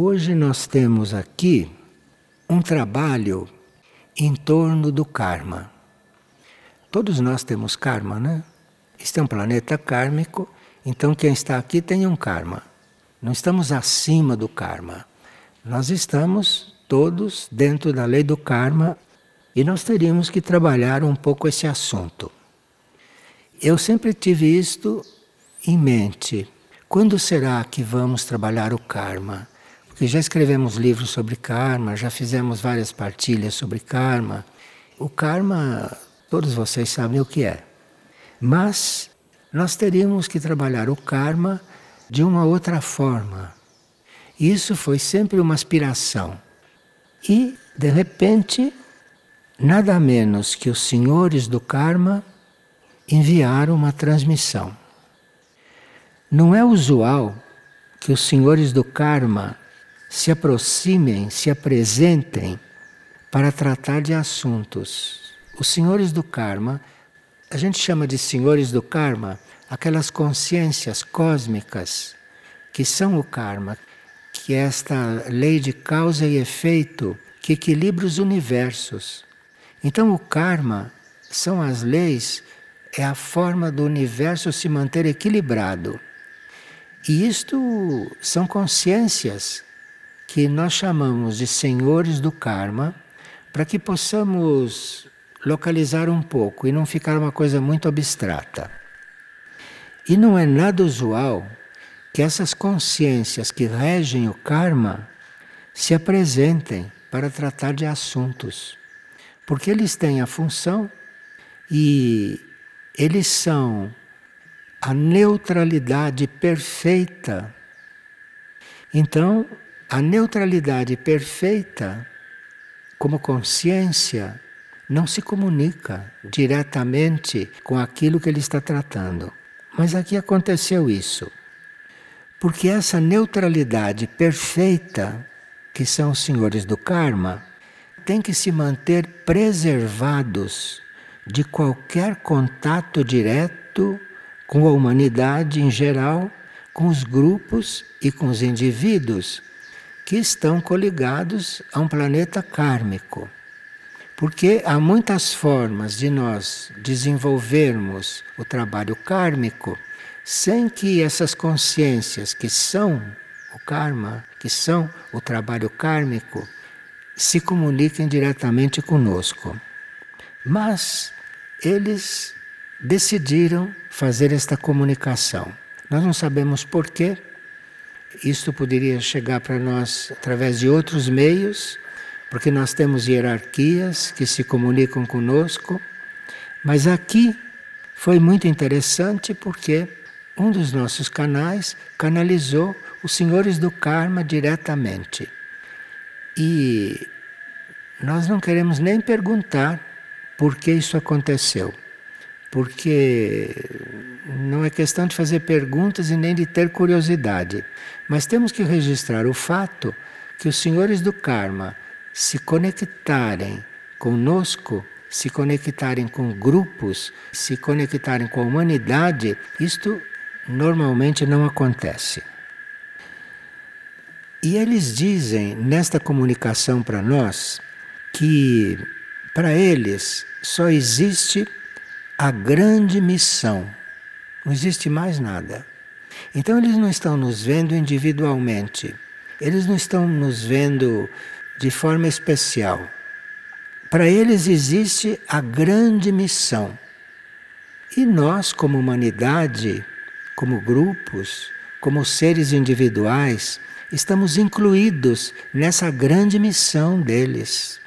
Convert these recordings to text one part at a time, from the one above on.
Hoje nós temos aqui um trabalho em torno do karma. Todos nós temos karma, né? Este é um planeta kármico, então quem está aqui tem um karma. Não estamos acima do karma. Nós estamos todos dentro da lei do karma e nós teríamos que trabalhar um pouco esse assunto. Eu sempre tive isto em mente. Quando será que vamos trabalhar o karma? Porque já escrevemos livros sobre karma, já fizemos várias partilhas sobre karma. O karma, todos vocês sabem o que é. Mas nós teríamos que trabalhar o karma de uma outra forma. Isso foi sempre uma aspiração. E, de repente, nada menos que os senhores do karma enviaram uma transmissão. Não é usual que os senhores do karma se aproximem, se apresentem para tratar de assuntos. Os senhores do karma, a gente chama de senhores do karma aquelas consciências cósmicas que são o karma, que é esta lei de causa e efeito que equilibra os universos. Então, o karma são as leis, é a forma do universo se manter equilibrado. E isto são consciências que nós chamamos de senhores do karma, para que possamos localizar um pouco e não ficar uma coisa muito abstrata. E não é nada usual que essas consciências que regem o karma se apresentem para tratar de assuntos. Porque eles têm a função e eles são a neutralidade perfeita. Então, a neutralidade perfeita, como consciência, não se comunica diretamente com aquilo que ele está tratando. Mas aqui aconteceu isso. Porque essa neutralidade perfeita, que são os senhores do karma, tem que se manter preservados de qualquer contato direto com a humanidade em geral, com os grupos e com os indivíduos que estão coligados a um planeta kármico. Porque há muitas formas de nós desenvolvermos o trabalho kármico sem que essas consciências que são o karma, que são o trabalho kármico, se comuniquem diretamente conosco. Mas eles decidiram fazer esta comunicação. Nós não sabemos porquê. Isto poderia chegar para nós através de outros meios, porque nós temos hierarquias que se comunicam conosco. Mas aqui foi muito interessante porque um dos nossos canais canalizou os senhores do karma diretamente. E nós não queremos nem perguntar por que isso aconteceu porque não é questão de fazer perguntas e nem de ter curiosidade, mas temos que registrar o fato que os senhores do karma se conectarem conosco, se conectarem com grupos, se conectarem com a humanidade, isto normalmente não acontece. E eles dizem nesta comunicação para nós que para eles só existe a grande missão. Não existe mais nada. Então eles não estão nos vendo individualmente. Eles não estão nos vendo de forma especial. Para eles existe a grande missão. E nós, como humanidade, como grupos, como seres individuais, estamos incluídos nessa grande missão deles.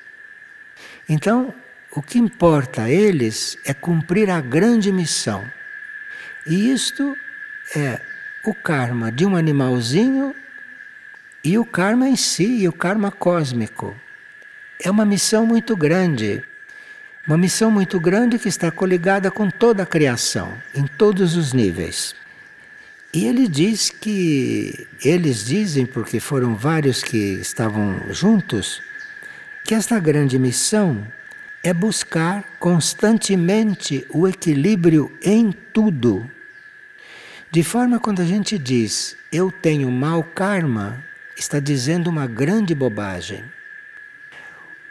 Então, o que importa a eles é cumprir a grande missão. E isto é o karma de um animalzinho e o karma em si, e o karma cósmico. É uma missão muito grande. Uma missão muito grande que está coligada com toda a criação, em todos os níveis. E ele diz que, eles dizem, porque foram vários que estavam juntos, que esta grande missão é buscar constantemente o equilíbrio em tudo. De forma quando a gente diz eu tenho mau karma, está dizendo uma grande bobagem.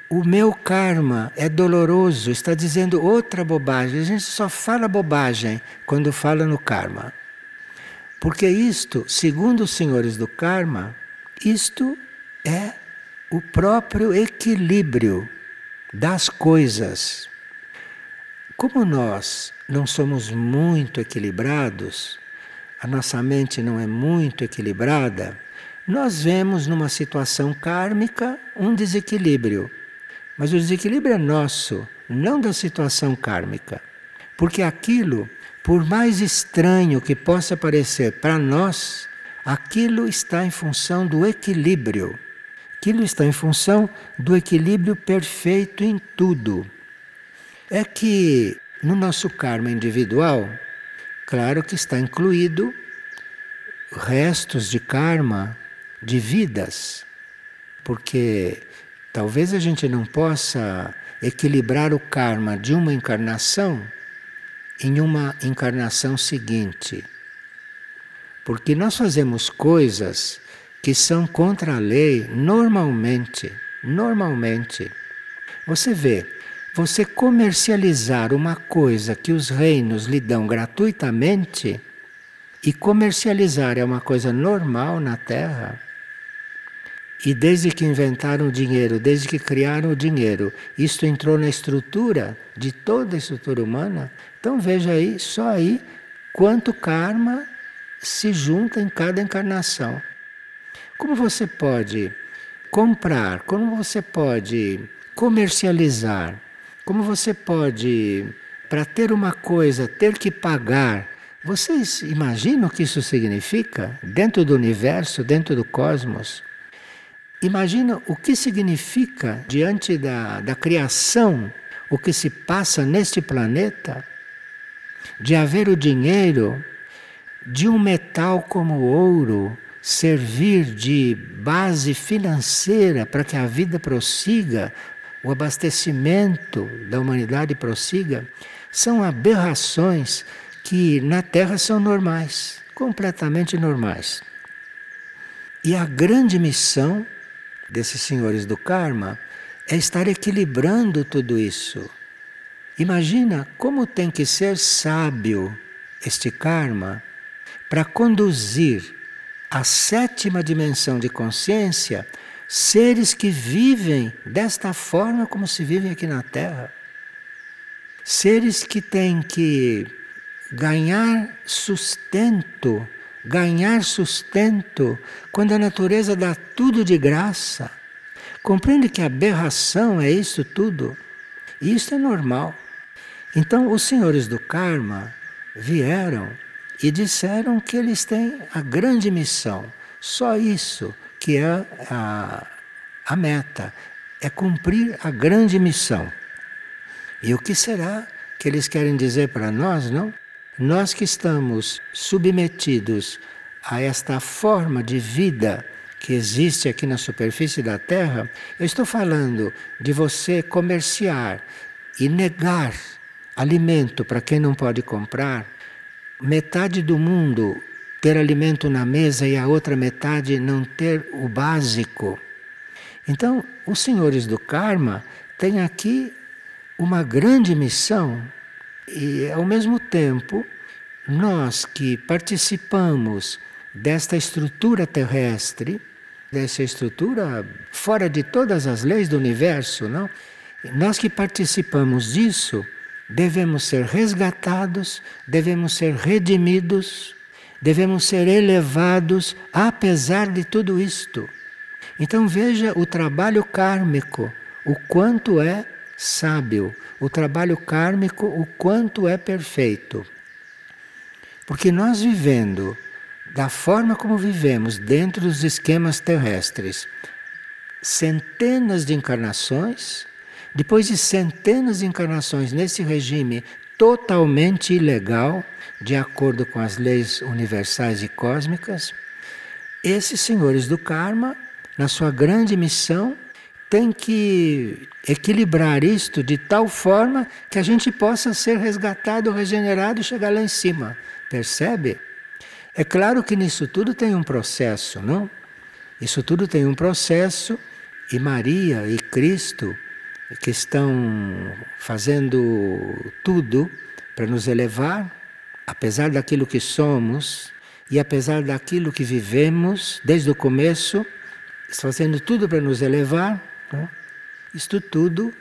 O meu karma é doloroso, está dizendo outra bobagem. A gente só fala bobagem quando fala no karma. Porque isto, segundo os senhores do karma, isto é o próprio equilíbrio das coisas. Como nós não somos muito equilibrados, a nossa mente não é muito equilibrada, nós vemos numa situação kármica um desequilíbrio. Mas o desequilíbrio é nosso, não da situação kármica. Porque aquilo, por mais estranho que possa parecer para nós, aquilo está em função do equilíbrio. Aquilo está em função do equilíbrio perfeito em tudo. É que no nosso karma individual, claro que está incluído restos de karma de vidas, porque talvez a gente não possa equilibrar o karma de uma encarnação em uma encarnação seguinte. Porque nós fazemos coisas que são contra a lei normalmente. Normalmente. Você vê, você comercializar uma coisa que os reinos lhe dão gratuitamente, e comercializar é uma coisa normal na Terra. E desde que inventaram o dinheiro, desde que criaram o dinheiro, isto entrou na estrutura de toda a estrutura humana. Então veja aí, só aí, quanto karma se junta em cada encarnação. Como você pode comprar, como você pode comercializar, como você pode, para ter uma coisa, ter que pagar. Vocês imaginam o que isso significa dentro do universo, dentro do cosmos? Imagina o que significa diante da, da criação, o que se passa neste planeta, de haver o dinheiro de um metal como o ouro servir de base financeira para que a vida prossiga, o abastecimento da humanidade prossiga, são aberrações que na Terra são normais, completamente normais. E a grande missão desses senhores do karma é estar equilibrando tudo isso. Imagina como tem que ser sábio este karma para conduzir a sétima dimensão de consciência seres que vivem desta forma como se vivem aqui na Terra. Seres que têm que ganhar sustento ganhar sustento quando a natureza dá tudo de graça. Compreende que a aberração é isso tudo? E isso é normal. Então, os senhores do karma vieram e disseram que eles têm a grande missão, só isso que é a, a meta, é cumprir a grande missão. E o que será que eles querem dizer para nós, não? Nós que estamos submetidos a esta forma de vida que existe aqui na superfície da Terra, eu estou falando de você comerciar e negar alimento para quem não pode comprar, metade do mundo ter alimento na mesa e a outra metade não ter o básico. Então, os senhores do karma têm aqui uma grande missão e, ao mesmo tempo, nós que participamos desta estrutura terrestre, dessa estrutura fora de todas as leis do universo, não? Nós que participamos disso, devemos ser resgatados, devemos ser redimidos, devemos ser elevados apesar de tudo isto. Então veja o trabalho kármico, o quanto é sábio, o trabalho kármico, o quanto é perfeito. Porque nós vivendo da forma como vivemos dentro dos esquemas terrestres, centenas de encarnações, depois de centenas de encarnações nesse regime totalmente ilegal, de acordo com as leis universais e cósmicas, esses senhores do karma, na sua grande missão, tem que equilibrar isto de tal forma que a gente possa ser resgatado, regenerado e chegar lá em cima. Percebe? É claro que nisso tudo tem um processo, não? Isso tudo tem um processo e Maria e Cristo que estão fazendo tudo para nos elevar, apesar daquilo que somos e apesar daquilo que vivemos desde o começo, estão fazendo tudo para nos elevar. Né? Isto tudo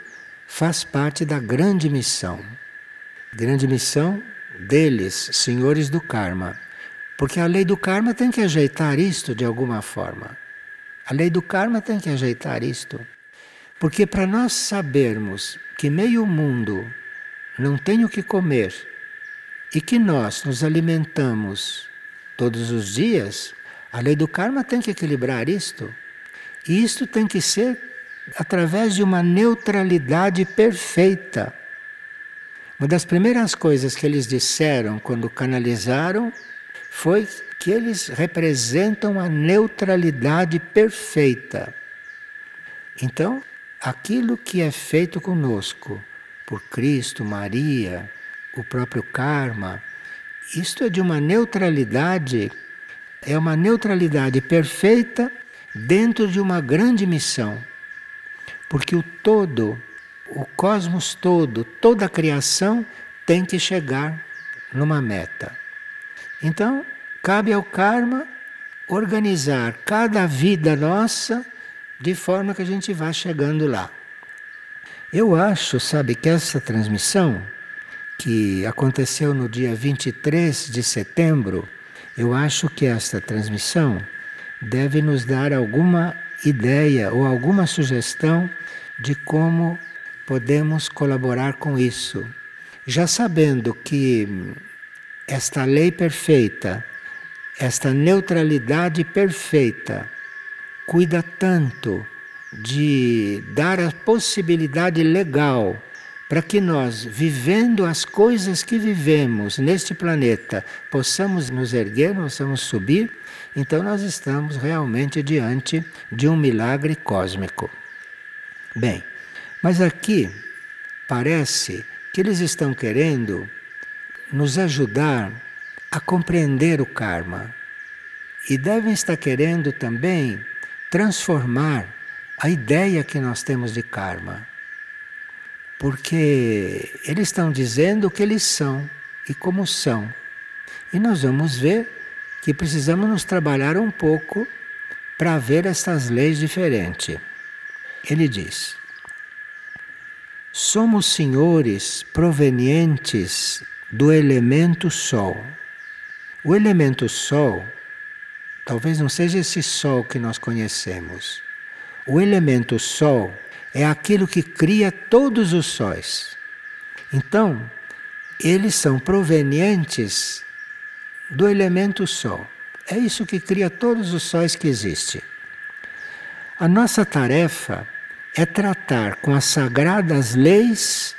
faz parte da grande missão. Grande missão deles, senhores do karma. Porque a lei do karma tem que ajeitar isto de alguma forma. A lei do karma tem que ajeitar isto. Porque para nós sabermos que meio mundo não tem o que comer e que nós nos alimentamos todos os dias, a lei do karma tem que equilibrar isto. E isto tem que ser através de uma neutralidade perfeita. Uma das primeiras coisas que eles disseram quando canalizaram foi que eles representam a neutralidade perfeita. Então, aquilo que é feito conosco por Cristo, Maria, o próprio karma, isto é de uma neutralidade, é uma neutralidade perfeita dentro de uma grande missão. Porque o todo, o cosmos todo, toda a criação tem que chegar numa meta. Então, cabe ao karma organizar cada vida nossa de forma que a gente vá chegando lá. Eu acho, sabe, que essa transmissão, que aconteceu no dia 23 de setembro, eu acho que esta transmissão deve nos dar alguma ideia ou alguma sugestão de como podemos colaborar com isso. Já sabendo que esta lei perfeita, esta neutralidade perfeita, cuida tanto de dar a possibilidade legal para que nós, vivendo as coisas que vivemos neste planeta, possamos nos erguer, possamos subir, então nós estamos realmente diante de um milagre cósmico. Bem, mas aqui parece que eles estão querendo nos ajudar a compreender o karma e devem estar querendo também transformar a ideia que nós temos de karma. Porque eles estão dizendo o que eles são e como são. E nós vamos ver que precisamos nos trabalhar um pouco para ver essas leis diferentes. Ele diz: somos senhores provenientes do elemento Sol. O elemento Sol Talvez não seja esse sol que nós conhecemos. O elemento sol é aquilo que cria todos os sóis. Então, eles são provenientes do elemento sol. É isso que cria todos os sóis que existem. A nossa tarefa é tratar com as sagradas leis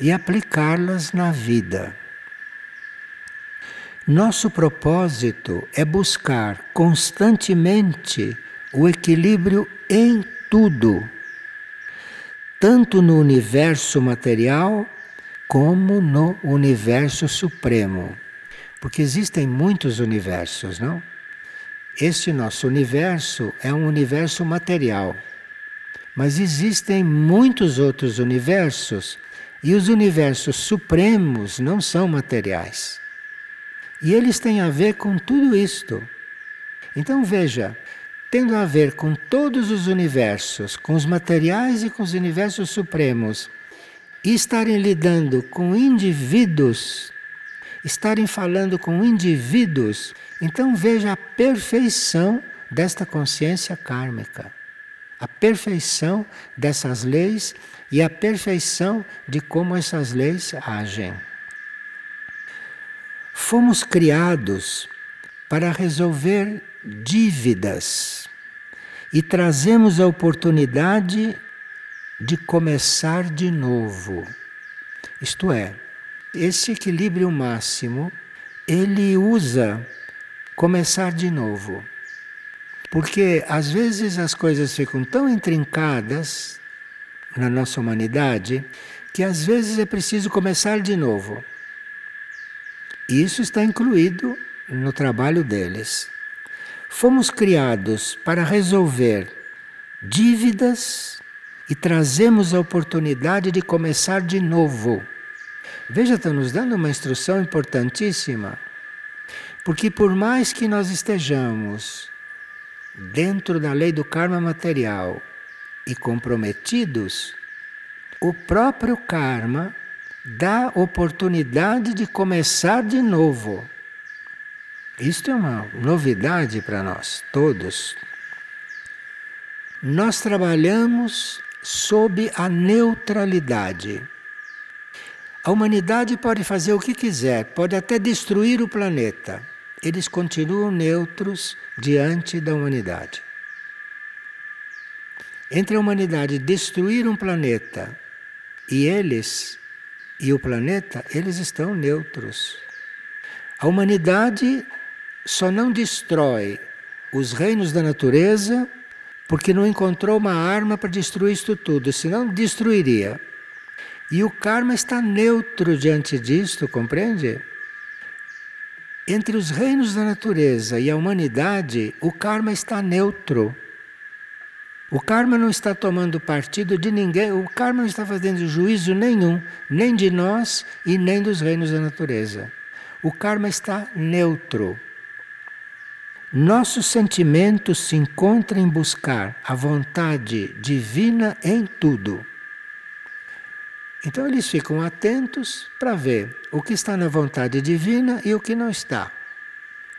e aplicá-las na vida. Nosso propósito é buscar constantemente o equilíbrio em tudo, tanto no universo material como no universo supremo. Porque existem muitos universos, não? Este nosso universo é um universo material. Mas existem muitos outros universos e os universos supremos não são materiais. E eles têm a ver com tudo isto. Então veja, tendo a ver com todos os universos, com os materiais e com os universos supremos, e estarem lidando com indivíduos, estarem falando com indivíduos, então veja a perfeição desta consciência kármica, a perfeição dessas leis e a perfeição de como essas leis agem. Fomos criados para resolver dívidas e trazemos a oportunidade de começar de novo. Isto é, esse equilíbrio máximo, ele usa começar de novo. Porque às vezes as coisas ficam tão intrincadas na nossa humanidade que às vezes é preciso começar de novo. Isso está incluído no trabalho deles. fomos criados para resolver dívidas e trazemos a oportunidade de começar de novo. Veja, está nos dando uma instrução importantíssima. Porque por mais que nós estejamos dentro da lei do karma material e comprometidos, o próprio karma dá oportunidade de começar de novo. Isto é uma novidade para nós, todos. Nós trabalhamos sob a neutralidade. A humanidade pode fazer o que quiser, pode até destruir o planeta. Eles continuam neutros diante da humanidade. Entre a humanidade destruir um planeta e eles e o planeta, eles estão neutros. A humanidade só não destrói os reinos da natureza porque não encontrou uma arma para destruir isto tudo, senão destruiria. E o karma está neutro diante disto, compreende? Entre os reinos da natureza e a humanidade, o karma está neutro. O karma não está tomando partido de ninguém, o karma não está fazendo juízo nenhum, nem de nós e nem dos reinos da natureza. O karma está neutro. Nosso sentimento se encontra em buscar a vontade divina em tudo. Então eles ficam atentos para ver o que está na vontade divina e o que não está.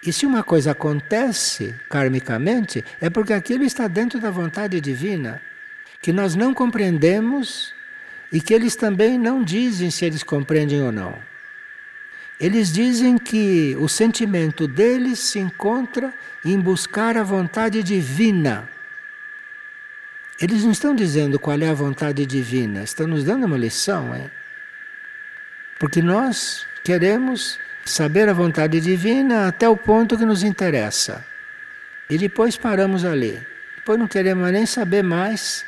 E se uma coisa acontece karmicamente, é porque aquilo está dentro da vontade divina, que nós não compreendemos e que eles também não dizem se eles compreendem ou não. Eles dizem que o sentimento deles se encontra em buscar a vontade divina. Eles não estão dizendo qual é a vontade divina, estão nos dando uma lição, hein? Porque nós queremos saber a vontade divina até o ponto que nos interessa. E depois paramos ali. Depois não queremos nem saber mais,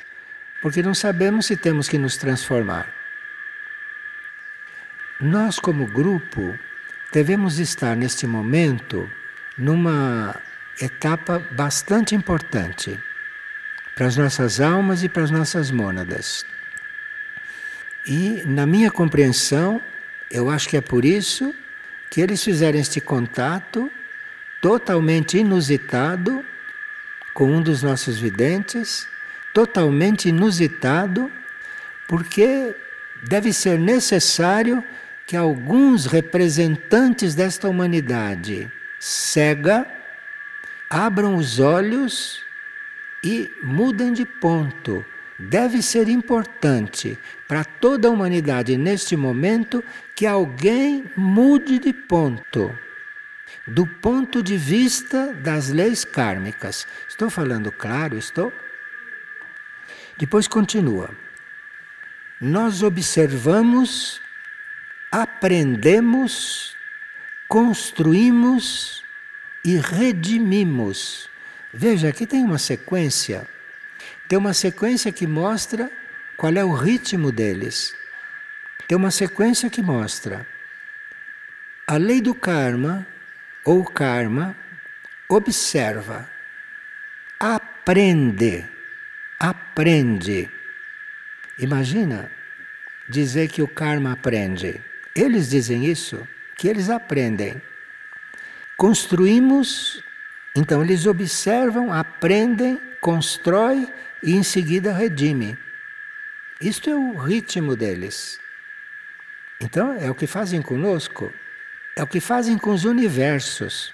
porque não sabemos se temos que nos transformar. Nós, como grupo, devemos estar neste momento numa etapa bastante importante para as nossas almas e para as nossas mônadas. E, na minha compreensão, eu acho que é por isso que eles fizeram este contato totalmente inusitado com um dos nossos videntes, totalmente inusitado, porque deve ser necessário que alguns representantes desta humanidade cega abram os olhos e mudem de ponto. Deve ser importante para toda a humanidade neste momento que alguém mude de ponto. Do ponto de vista das leis kármicas. Estou falando claro? Estou? Depois continua. Nós observamos aprendemos, construímos e redimimos. Veja, aqui tem uma sequência. Tem uma sequência que mostra qual é o ritmo deles. Tem uma sequência que mostra a lei do karma ou karma observa, aprende, aprende. Imagina dizer que o karma aprende. Eles dizem isso, que eles aprendem. Construímos, então eles observam, aprendem, constroem e em seguida redime. Isto é o ritmo deles. Então é o que fazem conosco, é o que fazem com os universos.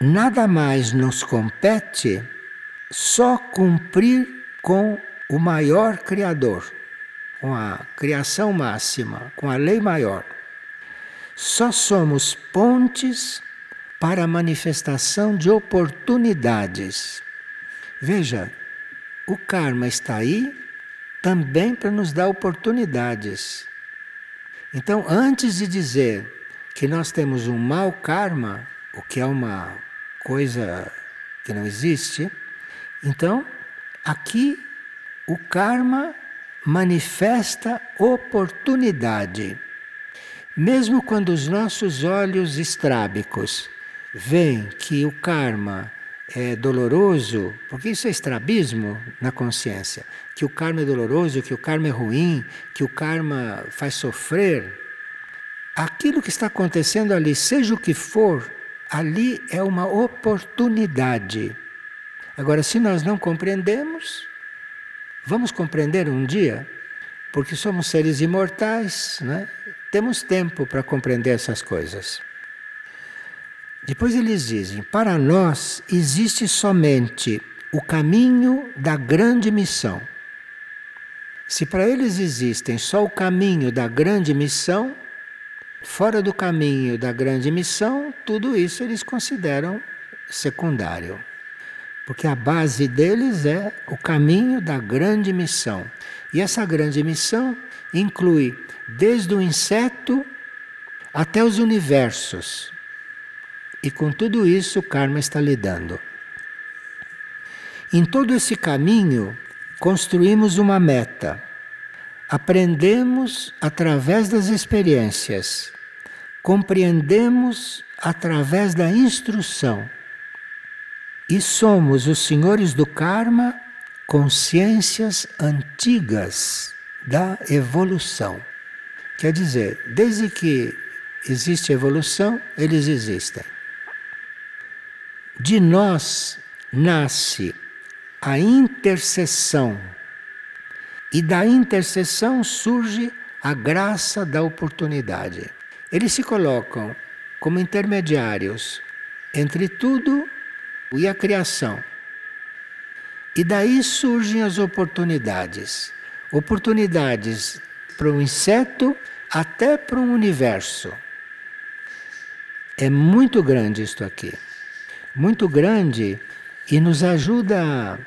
Nada mais nos compete só cumprir com o maior Criador com a criação máxima, com a lei maior. Só somos pontes para a manifestação de oportunidades. Veja, o karma está aí também para nos dar oportunidades. Então, antes de dizer que nós temos um mau karma, o que é uma coisa que não existe, então aqui o karma manifesta oportunidade. Mesmo quando os nossos olhos estrábicos veem que o karma é doloroso, porque isso é estrabismo na consciência, que o karma é doloroso, que o karma é ruim, que o karma faz sofrer. Aquilo que está acontecendo ali, seja o que for, ali é uma oportunidade. Agora, se nós não compreendemos, vamos compreender um dia, porque somos seres imortais, né? temos tempo para compreender essas coisas. Depois eles dizem: para nós existe somente o caminho da grande missão. Se para eles existem só o caminho da grande missão, fora do caminho da grande missão, tudo isso eles consideram secundário. Porque a base deles é o caminho da grande missão. E essa grande missão inclui desde o inseto até os universos. E com tudo isso o karma está lidando. Em todo esse caminho, construímos uma meta. Aprendemos através das experiências. Compreendemos através da instrução. E somos os senhores do karma, consciências antigas da evolução. Quer dizer, desde que existe evolução, eles existem de nós nasce a intercessão. E da intercessão surge a graça da oportunidade. Eles se colocam como intermediários entre tudo e a criação. E daí surgem as oportunidades. Oportunidades para o inseto até para o universo. É muito grande isto aqui muito grande e nos ajuda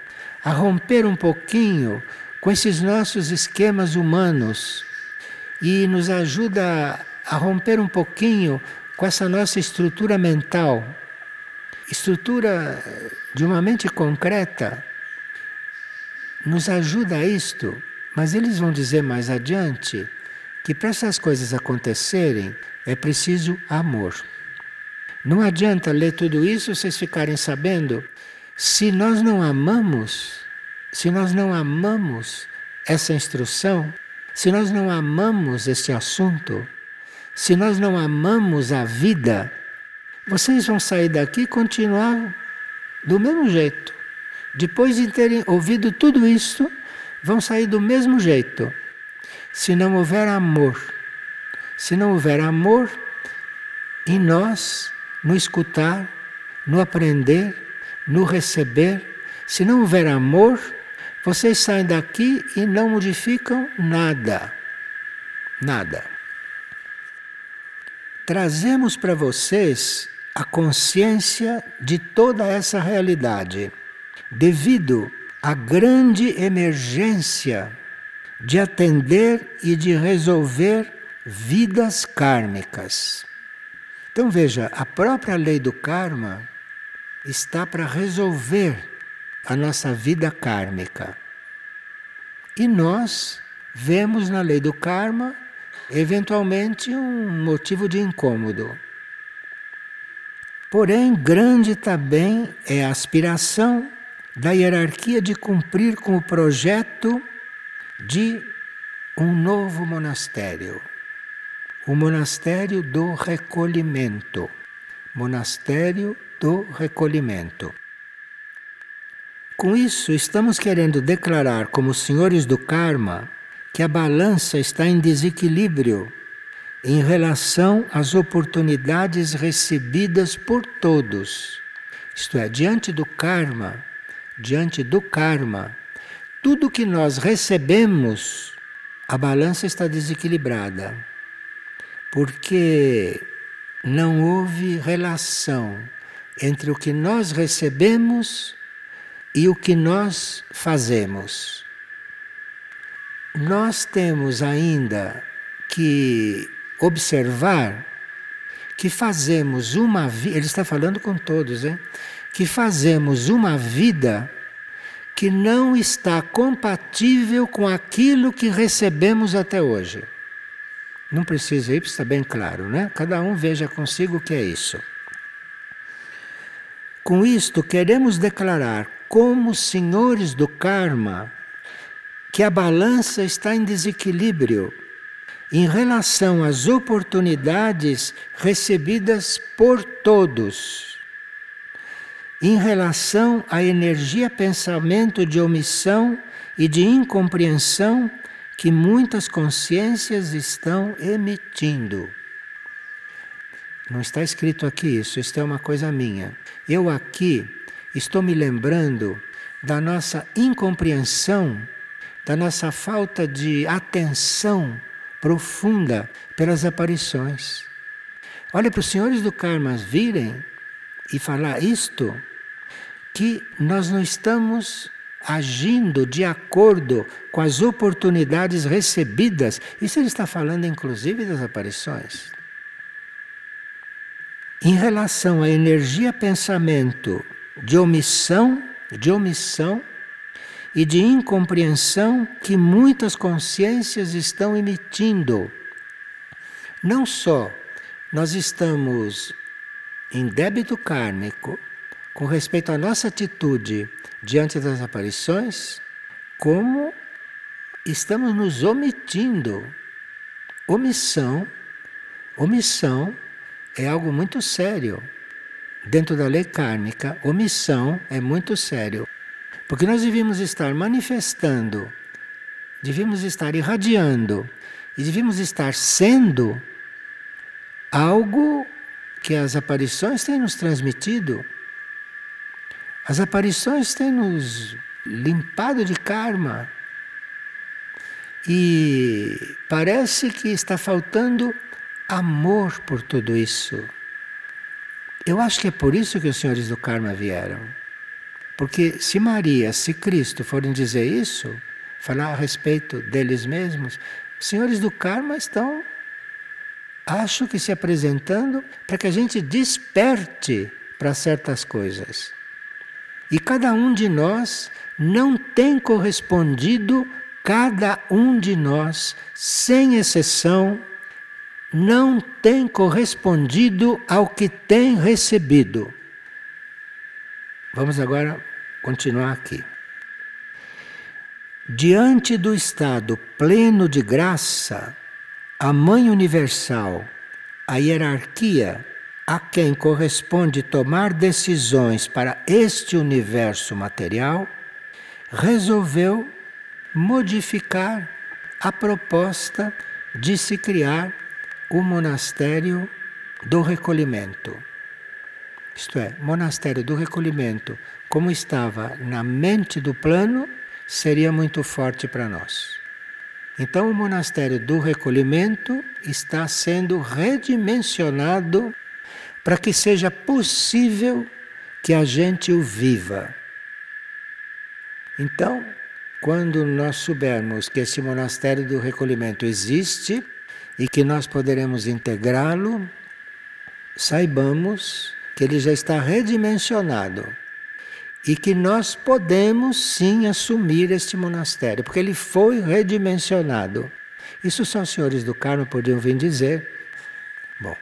a, romper um pouquinho com esses nossos esquemas humanos e nos ajuda a romper um pouquinho com essa nossa estrutura mental, estrutura de uma mente concreta, nos ajuda a isto, mas eles vão dizer mais adiante que para essas coisas acontecerem é preciso amor. Não adianta ler tudo isso e vocês ficarem sabendo. Se nós não amamos, se nós não amamos essa instrução, se nós não amamos este assunto, se nós não amamos a vida, vocês vão sair daqui e continuar do mesmo jeito. Depois de terem ouvido tudo isso, vão sair do mesmo jeito. Se não houver amor, se não houver amor em nós, no escutar, no aprender, no receber. Se não houver amor, vocês saem daqui e não modificam nada. Nada. Trazemos para vocês a consciência de toda essa realidade, devido à grande emergência de atender e de resolver vidas kármicas. Então veja, a própria lei do karma está para resolver a nossa vida kármica. E nós vemos na lei do karma, eventualmente, um motivo de incômodo. Porém, grande também é a aspiração da hierarquia de cumprir com o projeto de um novo monastério o monastério do recolhimento. Monastério do recolhimento. Com isso, estamos querendo declarar, como senhores do karma, que a balança está em desequilíbrio em relação às oportunidades recebidas por todos. Isto é, diante do karma, diante do karma, tudo que nós recebemos, a balança está desequilibrada porque não houve relação entre o que nós recebemos e o que nós fazemos. Nós temos ainda que observar que fazemos uma vida, ele está falando com todos, hein? que fazemos uma vida que não está compatível com aquilo que recebemos até hoje. Não precisa ir, está bem claro, né? Cada um veja consigo o que é isso. Com isto, queremos declarar, como senhores do karma, que a balança está em desequilíbrio em relação às oportunidades recebidas por todos, em relação à energia pensamento de omissão e de incompreensão que muitas consciências estão emitindo. Não está escrito aqui isso, isto é uma coisa minha. Eu aqui estou me lembrando da nossa incompreensão, da nossa falta de atenção profunda pelas aparições. Olha para os senhores do karma virem e falar isto, que nós não estamos agindo de acordo com as oportunidades recebidas. Isso ele está falando, inclusive, das aparições. Em relação à energia pensamento de omissão, de omissão e de incompreensão que muitas consciências estão emitindo. Não só nós estamos em débito kármico com respeito à nossa atitude diante das aparições, como estamos nos omitindo. Omissão, omissão é algo muito sério. Dentro da lei kármica, omissão é muito sério. Porque nós devíamos estar manifestando, devíamos estar irradiando e devíamos estar sendo algo que as aparições têm nos transmitido. As aparições têm nos limpado de karma. E parece que está faltando amor por tudo isso. Eu acho que é por isso que os senhores do karma vieram. Porque se Maria, se Cristo forem dizer isso, falar a respeito deles mesmos, os senhores do karma estão, acho que se apresentando para que a gente desperte para certas coisas. E cada um de nós não tem correspondido, cada um de nós, sem exceção, não tem correspondido ao que tem recebido. Vamos agora continuar aqui. Diante do estado pleno de graça, a Mãe Universal, a hierarquia a quem corresponde tomar decisões para este universo material, resolveu modificar a proposta de se criar o monastério do recolhimento. Isto é, monastério do recolhimento, como estava na mente do plano, seria muito forte para nós. Então, o monastério do recolhimento está sendo redimensionado para que seja possível que a gente o viva. Então, quando nós soubermos que esse monastério do recolhimento existe, e que nós poderemos integrá-lo, saibamos que ele já está redimensionado e que nós podemos sim assumir este monastério, porque ele foi redimensionado. Isso só os senhores do karma podiam vir dizer. Bom,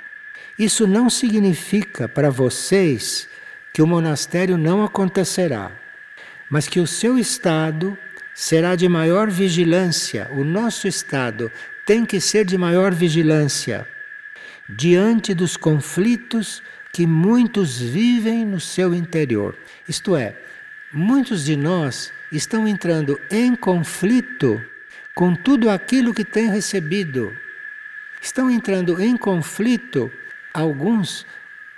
isso não significa para vocês que o monastério não acontecerá, mas que o seu estado será de maior vigilância, o nosso estado tem que ser de maior vigilância diante dos conflitos que muitos vivem no seu interior. Isto é, muitos de nós estão entrando em conflito com tudo aquilo que têm recebido. Estão entrando em conflito alguns,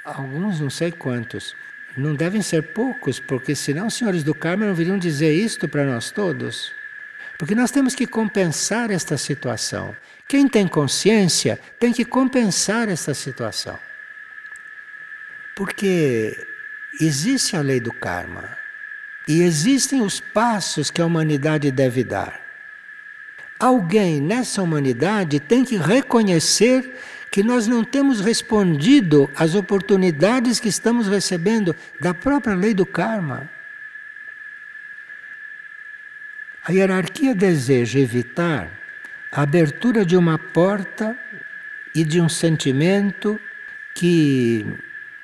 alguns não sei quantos. Não devem ser poucos, porque senão os senhores do karma não viriam dizer isto para nós todos. Porque nós temos que compensar esta situação. Quem tem consciência tem que compensar esta situação. Porque existe a lei do karma e existem os passos que a humanidade deve dar. Alguém nessa humanidade tem que reconhecer que nós não temos respondido às oportunidades que estamos recebendo da própria lei do karma. A hierarquia deseja evitar a abertura de uma porta e de um sentimento que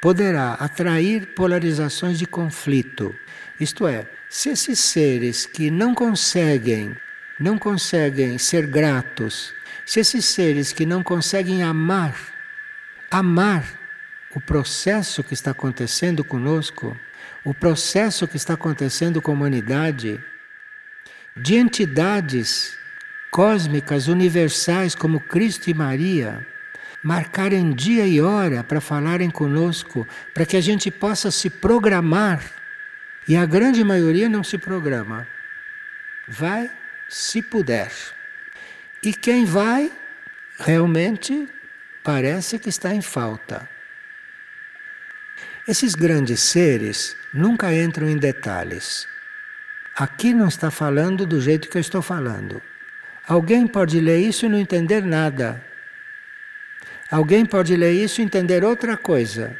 poderá atrair polarizações de conflito. Isto é, se esses seres que não conseguem, não conseguem ser gratos, se esses seres que não conseguem amar, amar o processo que está acontecendo conosco, o processo que está acontecendo com a humanidade, de entidades cósmicas, universais como Cristo e Maria, marcarem dia e hora para falarem conosco, para que a gente possa se programar. E a grande maioria não se programa. Vai se puder. E quem vai, realmente parece que está em falta. Esses grandes seres nunca entram em detalhes. Aqui não está falando do jeito que eu estou falando. Alguém pode ler isso e não entender nada. Alguém pode ler isso e entender outra coisa.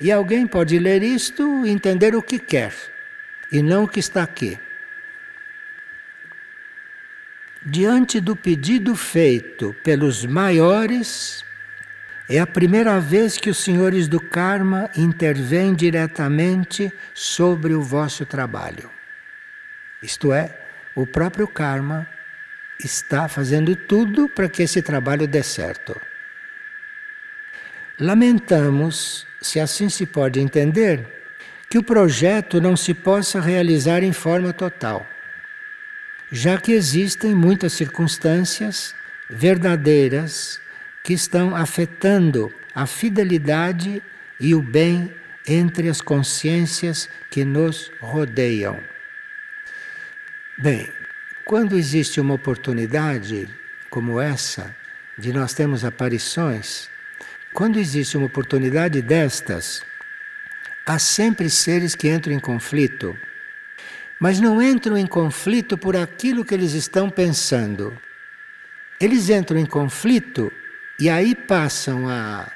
E alguém pode ler isto e entender o que quer, e não o que está aqui. Diante do pedido feito pelos maiores, é a primeira vez que os senhores do karma intervêm diretamente sobre o vosso trabalho. Isto é, o próprio karma está fazendo tudo para que esse trabalho dê certo. Lamentamos, se assim se pode entender, que o projeto não se possa realizar em forma total, já que existem muitas circunstâncias verdadeiras que estão afetando a fidelidade e o bem entre as consciências que nos rodeiam. Bem, quando existe uma oportunidade como essa, de nós termos aparições, quando existe uma oportunidade destas, há sempre seres que entram em conflito, mas não entram em conflito por aquilo que eles estão pensando. Eles entram em conflito e aí passam a,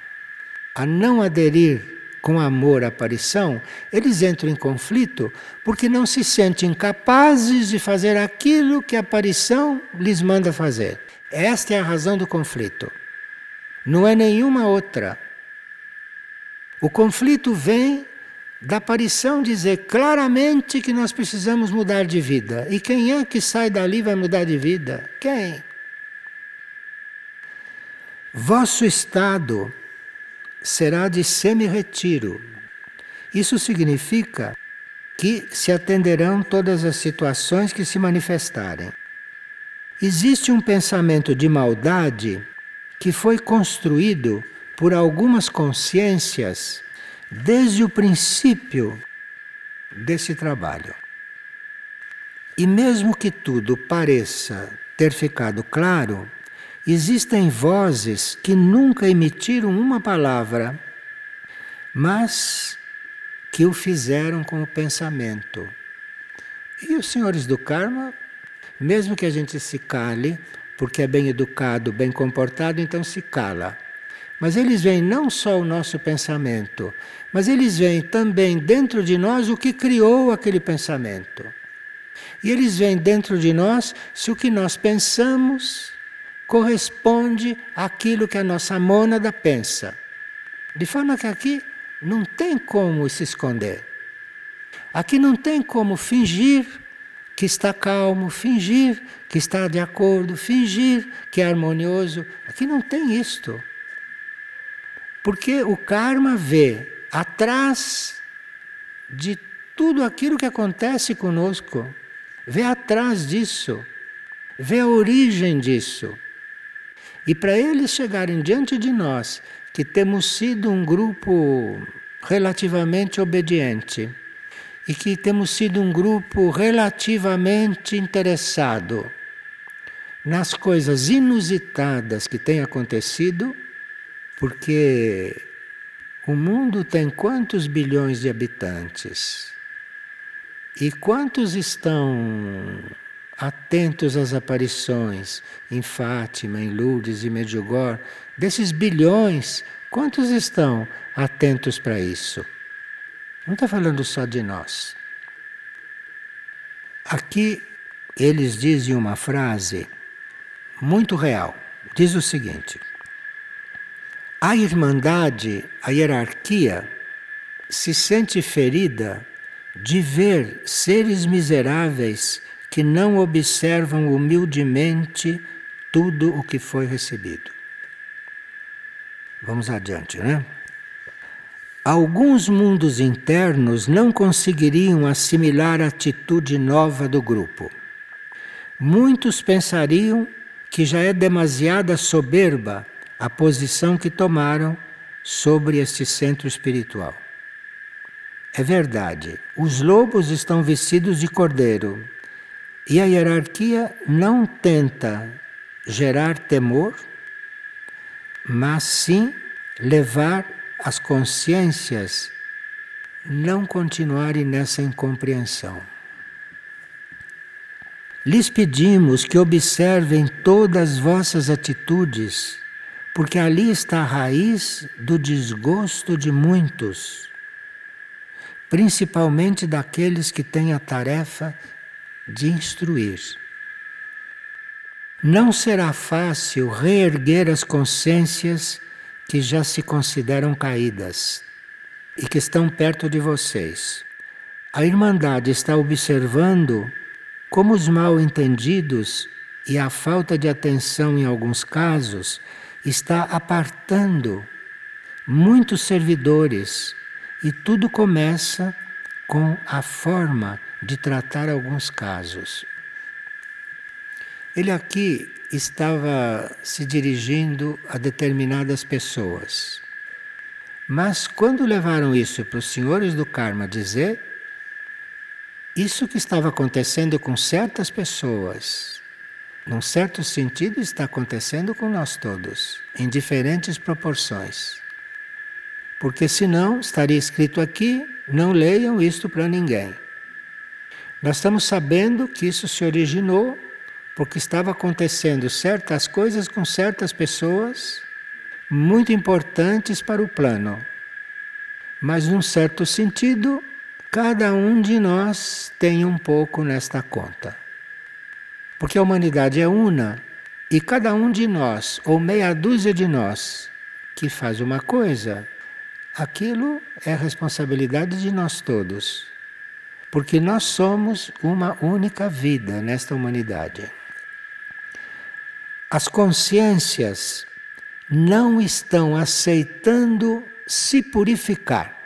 a não aderir com amor à aparição, eles entram em conflito porque não se sentem capazes de fazer aquilo que a aparição lhes manda fazer. Esta é a razão do conflito. Não é nenhuma outra. O conflito vem da aparição dizer claramente que nós precisamos mudar de vida. E quem é que sai dali vai mudar de vida? Quem? Vosso estado será de semi-retiro. Isso significa que se atenderão todas as situações que se manifestarem. Existe um pensamento de maldade que foi construído por algumas consciências desde o princípio desse trabalho. E mesmo que tudo pareça ter ficado claro, existem vozes que nunca emitiram uma palavra, mas que o fizeram com o pensamento. E os senhores do karma, mesmo que a gente se cale, porque é bem educado, bem comportado, então se cala. Mas eles veem não só o nosso pensamento, mas eles veem também dentro de nós o que criou aquele pensamento. E eles veem dentro de nós se o que nós pensamos corresponde àquilo que a nossa mônada pensa. De forma que aqui não tem como se esconder. Aqui não tem como fingir que está calmo, fingir que está de acordo, fingir que é harmonioso. Aqui não tem isto. Porque o karma vê atrás de tudo aquilo que acontece conosco, vê atrás disso, vê a origem disso. E para eles chegarem diante de nós, que temos sido um grupo relativamente obediente, e que temos sido um grupo relativamente interessado nas coisas inusitadas que têm acontecido, porque o mundo tem quantos bilhões de habitantes? E quantos estão atentos às aparições em Fátima, em Lourdes e Medjugorje? Desses bilhões, quantos estão atentos para isso? Não está falando só de nós. Aqui eles dizem uma frase muito real. Diz o seguinte: a irmandade, a hierarquia, se sente ferida de ver seres miseráveis que não observam humildemente tudo o que foi recebido. Vamos adiante, né? Alguns mundos internos não conseguiriam assimilar a atitude nova do grupo. Muitos pensariam que já é demasiada soberba a posição que tomaram sobre este centro espiritual. É verdade, os lobos estão vestidos de cordeiro e a hierarquia não tenta gerar temor, mas sim levar as consciências não continuarem nessa incompreensão. Lhes pedimos que observem todas as vossas atitudes, porque ali está a raiz do desgosto de muitos, principalmente daqueles que têm a tarefa de instruir. Não será fácil reerguer as consciências que já se consideram caídas e que estão perto de vocês. A Irmandade está observando como os mal entendidos e a falta de atenção em alguns casos está apartando muitos servidores e tudo começa com a forma de tratar alguns casos. Ele aqui estava se dirigindo a determinadas pessoas. Mas quando levaram isso para os senhores do karma dizer, isso que estava acontecendo com certas pessoas, num certo sentido, está acontecendo com nós todos, em diferentes proporções. Porque senão estaria escrito aqui: não leiam isto para ninguém. Nós estamos sabendo que isso se originou porque estava acontecendo certas coisas com certas pessoas muito importantes para o plano. Mas, num certo sentido, cada um de nós tem um pouco nesta conta. Porque a humanidade é una e cada um de nós, ou meia dúzia de nós, que faz uma coisa, aquilo é responsabilidade de nós todos. Porque nós somos uma única vida nesta humanidade. As consciências não estão aceitando se purificar.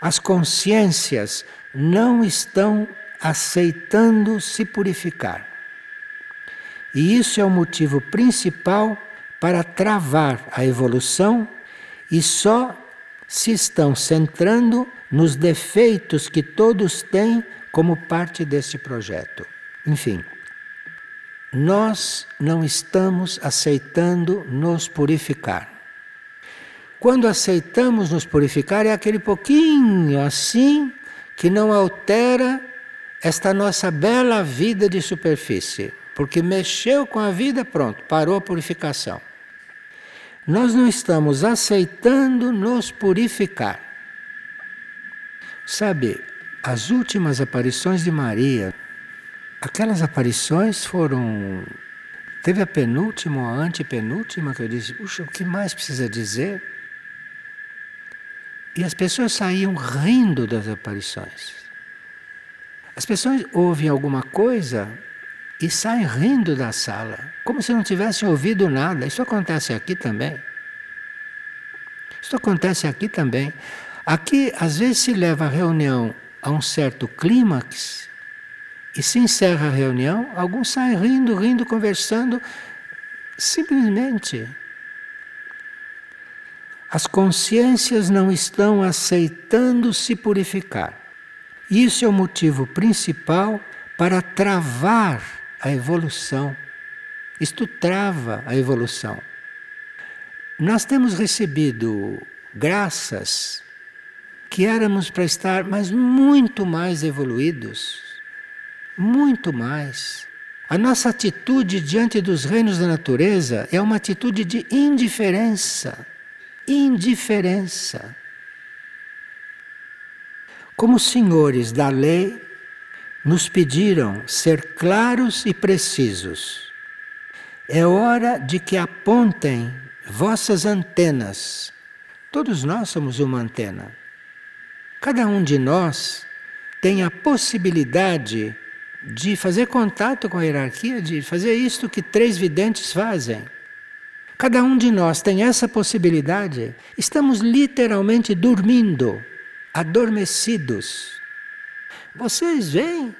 As consciências não estão aceitando se purificar. E isso é o motivo principal para travar a evolução e só se estão centrando nos defeitos que todos têm como parte deste projeto. Enfim nós não estamos aceitando nos purificar. Quando aceitamos nos purificar, é aquele pouquinho assim que não altera esta nossa bela vida de superfície, porque mexeu com a vida, pronto, parou a purificação. Nós não estamos aceitando nos purificar. Sabe, as últimas aparições de Maria Aquelas aparições foram. Teve a penúltima ou a antepenúltima que eu disse, puxa, o que mais precisa dizer? E as pessoas saíam rindo das aparições. As pessoas ouvem alguma coisa e saem rindo da sala, como se não tivessem ouvido nada. Isso acontece aqui também. Isso acontece aqui também. Aqui, às vezes, se leva a reunião a um certo clímax e se encerra a reunião, alguns saem rindo, rindo, conversando, simplesmente. As consciências não estão aceitando se purificar. Isso é o motivo principal para travar a evolução. Isto trava a evolução. Nós temos recebido graças que éramos para estar mas muito mais evoluídos muito mais. A nossa atitude diante dos reinos da natureza é uma atitude de indiferença. Indiferença. Como os senhores da lei nos pediram ser claros e precisos, é hora de que apontem vossas antenas Todos nós somos uma antena. Cada um de nós tem a possibilidade de fazer contato com a hierarquia, de fazer isto que três videntes fazem. Cada um de nós tem essa possibilidade. Estamos literalmente dormindo, adormecidos. Vocês veem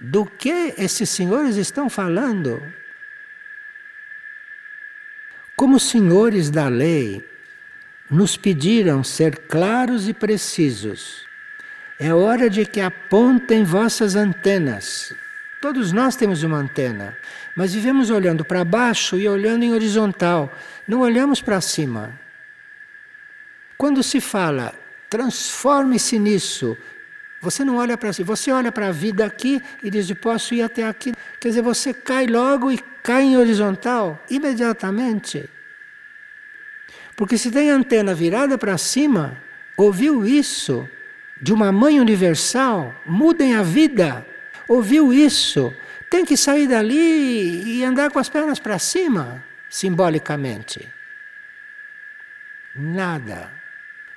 do que esses senhores estão falando? Como senhores da lei, nos pediram ser claros e precisos. É hora de que apontem vossas antenas. Todos nós temos uma antena, mas vivemos olhando para baixo e olhando em horizontal, não olhamos para cima. Quando se fala, transforme-se nisso, você não olha para si, você olha para a vida aqui e diz: posso ir até aqui. Quer dizer, você cai logo e cai em horizontal imediatamente. Porque se tem a antena virada para cima, ouviu isso de uma mãe universal, mudem a vida. Ouviu isso, tem que sair dali e andar com as pernas para cima, simbolicamente. Nada.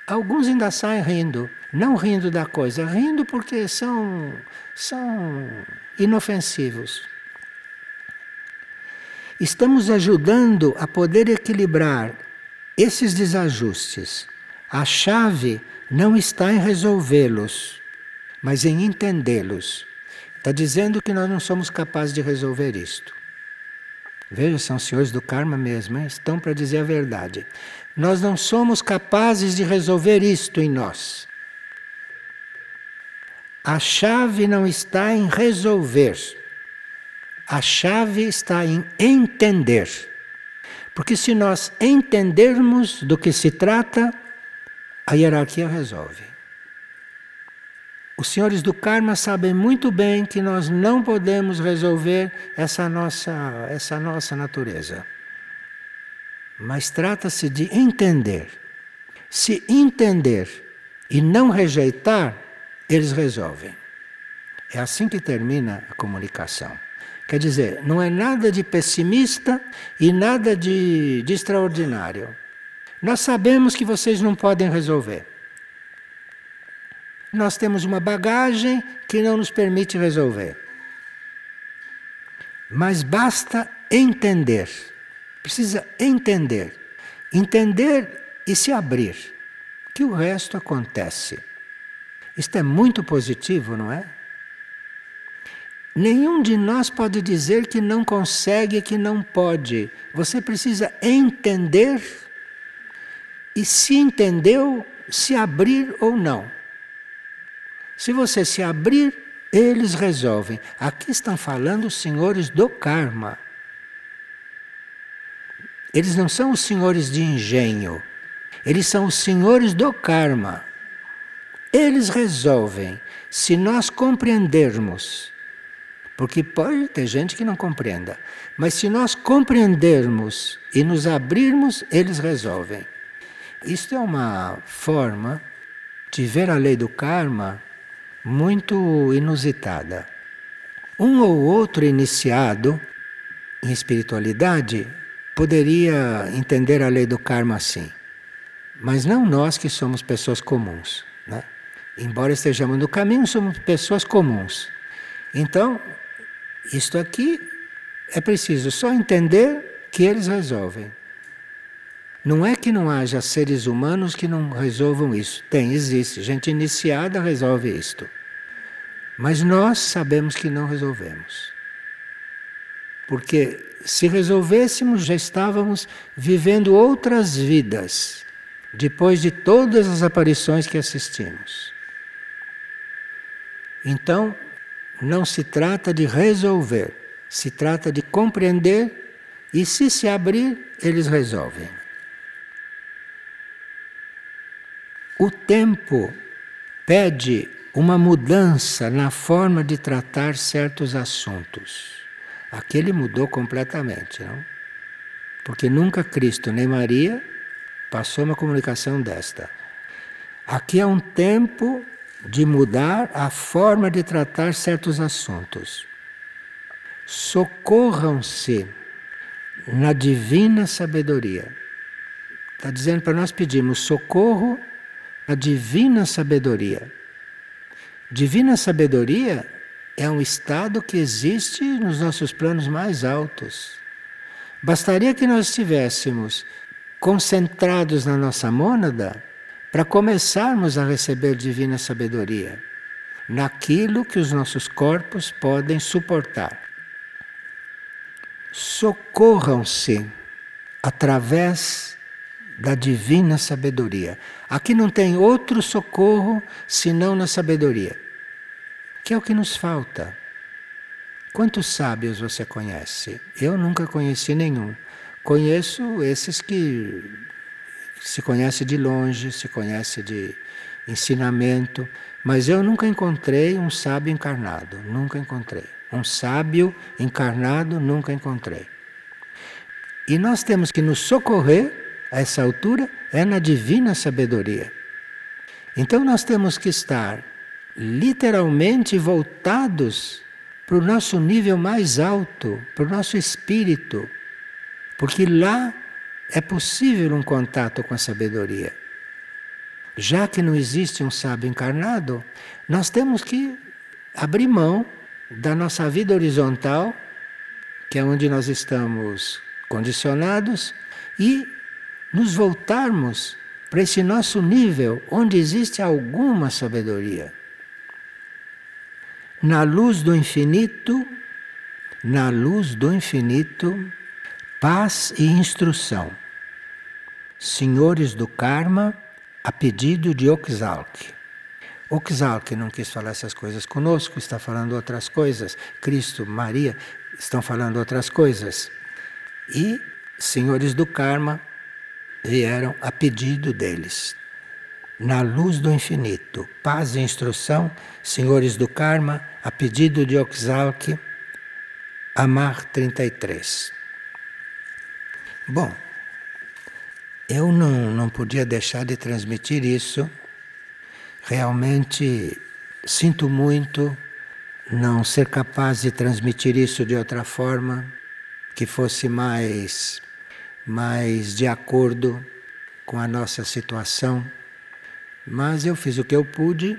Alguns ainda saem rindo, não rindo da coisa, rindo porque são, são inofensivos. Estamos ajudando a poder equilibrar esses desajustes, a chave não está em resolvê-los, mas em entendê-los. Está dizendo que nós não somos capazes de resolver isto. Veja, são senhores do karma mesmo, hein? estão para dizer a verdade. Nós não somos capazes de resolver isto em nós. A chave não está em resolver. A chave está em entender. Porque se nós entendermos do que se trata, a hierarquia resolve. Os senhores do karma sabem muito bem que nós não podemos resolver essa nossa, essa nossa natureza. Mas trata-se de entender. Se entender e não rejeitar, eles resolvem. É assim que termina a comunicação. Quer dizer, não é nada de pessimista e nada de, de extraordinário. Nós sabemos que vocês não podem resolver. Nós temos uma bagagem que não nos permite resolver. Mas basta entender. Precisa entender. Entender e se abrir. Que o resto acontece. Isto é muito positivo, não é? Nenhum de nós pode dizer que não consegue, que não pode. Você precisa entender e, se entendeu, se abrir ou não. Se você se abrir, eles resolvem. Aqui estão falando os senhores do karma. Eles não são os senhores de engenho. Eles são os senhores do karma. Eles resolvem. Se nós compreendermos porque pode ter gente que não compreenda. Mas se nós compreendermos e nos abrirmos, eles resolvem. Isto é uma forma de ver a lei do karma muito inusitada. Um ou outro iniciado em espiritualidade poderia entender a lei do karma assim. Mas não nós que somos pessoas comuns. Né? Embora estejamos no caminho, somos pessoas comuns. Então, isto aqui é preciso só entender que eles resolvem. Não é que não haja seres humanos que não resolvam isso. Tem, existe. Gente iniciada resolve isto. Mas nós sabemos que não resolvemos. Porque se resolvêssemos, já estávamos vivendo outras vidas, depois de todas as aparições que assistimos. Então, não se trata de resolver, se trata de compreender e, se se abrir, eles resolvem. O tempo pede uma mudança na forma de tratar certos assuntos. Aquele mudou completamente, não? Porque nunca Cristo nem Maria passou uma comunicação desta. Aqui é um tempo de mudar a forma de tratar certos assuntos. Socorram-se na divina sabedoria. Está dizendo para nós pedirmos socorro à divina sabedoria. Divina sabedoria é um estado que existe nos nossos planos mais altos. Bastaria que nós estivéssemos concentrados na nossa mônada para começarmos a receber divina sabedoria naquilo que os nossos corpos podem suportar. Socorram-se através da divina sabedoria. Aqui não tem outro socorro senão na sabedoria, que é o que nos falta. Quantos sábios você conhece? Eu nunca conheci nenhum. Conheço esses que se conhece de longe, se conhece de ensinamento, mas eu nunca encontrei um sábio encarnado, nunca encontrei. Um sábio encarnado nunca encontrei. E nós temos que nos socorrer a essa altura é na divina sabedoria. Então nós temos que estar literalmente voltados para o nosso nível mais alto, para o nosso espírito, porque lá é possível um contato com a sabedoria. Já que não existe um sábio encarnado, nós temos que abrir mão da nossa vida horizontal, que é onde nós estamos condicionados, e nos voltarmos para esse nosso nível onde existe alguma sabedoria. Na luz do infinito, na luz do infinito, paz e instrução. Senhores do karma, a pedido de Oxalc. Oxalc não quis falar essas coisas conosco, está falando outras coisas. Cristo, Maria estão falando outras coisas. E senhores do karma vieram a pedido deles. Na luz do infinito, paz e instrução, senhores do karma, a pedido de Oxalc, Amar 33. Bom, eu não, não podia deixar de transmitir isso. Realmente sinto muito não ser capaz de transmitir isso de outra forma, que fosse mais, mais de acordo com a nossa situação. Mas eu fiz o que eu pude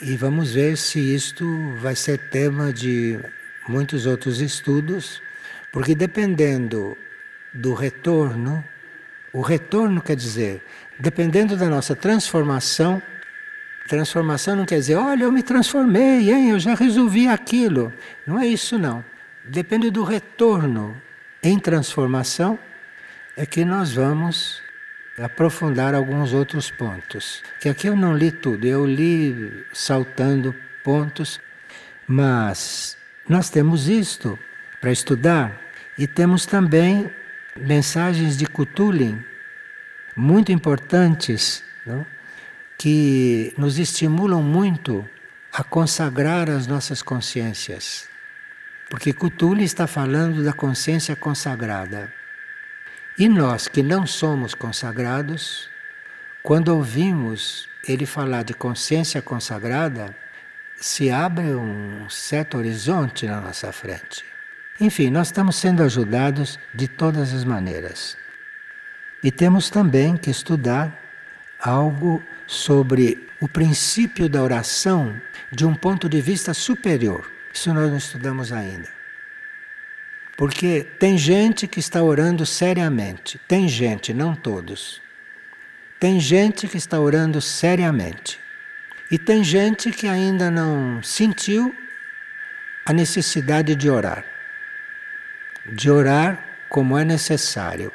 e vamos ver se isto vai ser tema de muitos outros estudos, porque dependendo do retorno. O retorno quer dizer, dependendo da nossa transformação, transformação não quer dizer, olha, eu me transformei, hein, eu já resolvi aquilo. Não é isso, não. Depende do retorno em transformação, é que nós vamos aprofundar alguns outros pontos. Que aqui eu não li tudo, eu li saltando pontos, mas nós temos isto para estudar e temos também mensagens de Cthulhu muito importantes, não? que nos estimulam muito a consagrar as nossas consciências. Porque Cthulhu está falando da consciência consagrada. E nós que não somos consagrados, quando ouvimos ele falar de consciência consagrada, se abre um certo horizonte na nossa frente. Enfim, nós estamos sendo ajudados de todas as maneiras. E temos também que estudar algo sobre o princípio da oração de um ponto de vista superior. Isso nós não estudamos ainda. Porque tem gente que está orando seriamente, tem gente, não todos. Tem gente que está orando seriamente. E tem gente que ainda não sentiu a necessidade de orar de orar como é necessário.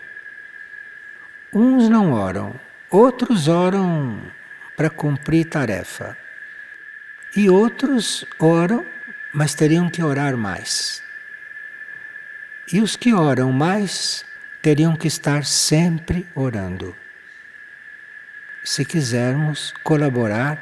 Uns não oram, outros oram para cumprir tarefa. E outros oram, mas teriam que orar mais. E os que oram mais teriam que estar sempre orando. Se quisermos colaborar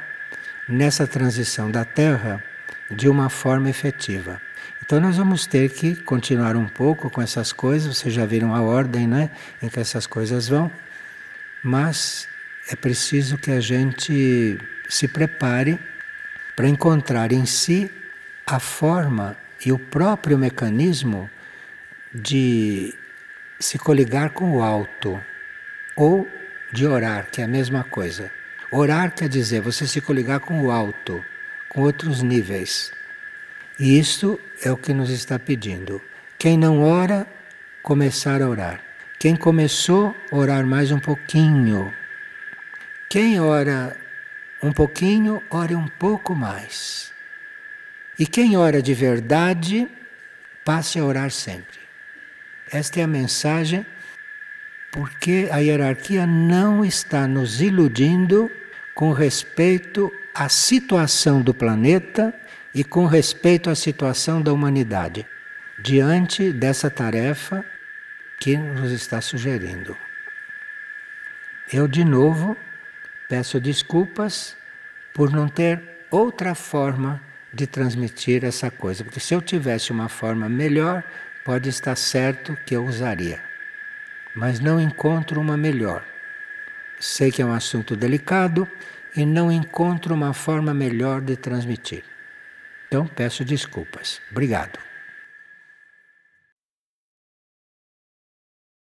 nessa transição da Terra de uma forma efetiva. Então nós vamos ter que continuar um pouco com essas coisas, vocês já viram a ordem né, em que essas coisas vão, mas é preciso que a gente se prepare para encontrar em si a forma e o próprio mecanismo de se coligar com o alto ou de orar, que é a mesma coisa. Orar quer dizer você se coligar com o alto, com outros níveis. E isto é o que nos está pedindo. Quem não ora, começar a orar. Quem começou, orar mais um pouquinho. Quem ora um pouquinho, ore um pouco mais. E quem ora de verdade, passe a orar sempre. Esta é a mensagem, porque a hierarquia não está nos iludindo com respeito à situação do planeta e com respeito à situação da humanidade, diante dessa tarefa que nos está sugerindo. Eu, de novo, peço desculpas por não ter outra forma de transmitir essa coisa, porque se eu tivesse uma forma melhor, pode estar certo que eu usaria. Mas não encontro uma melhor. Sei que é um assunto delicado e não encontro uma forma melhor de transmitir. Então peço desculpas. Obrigado.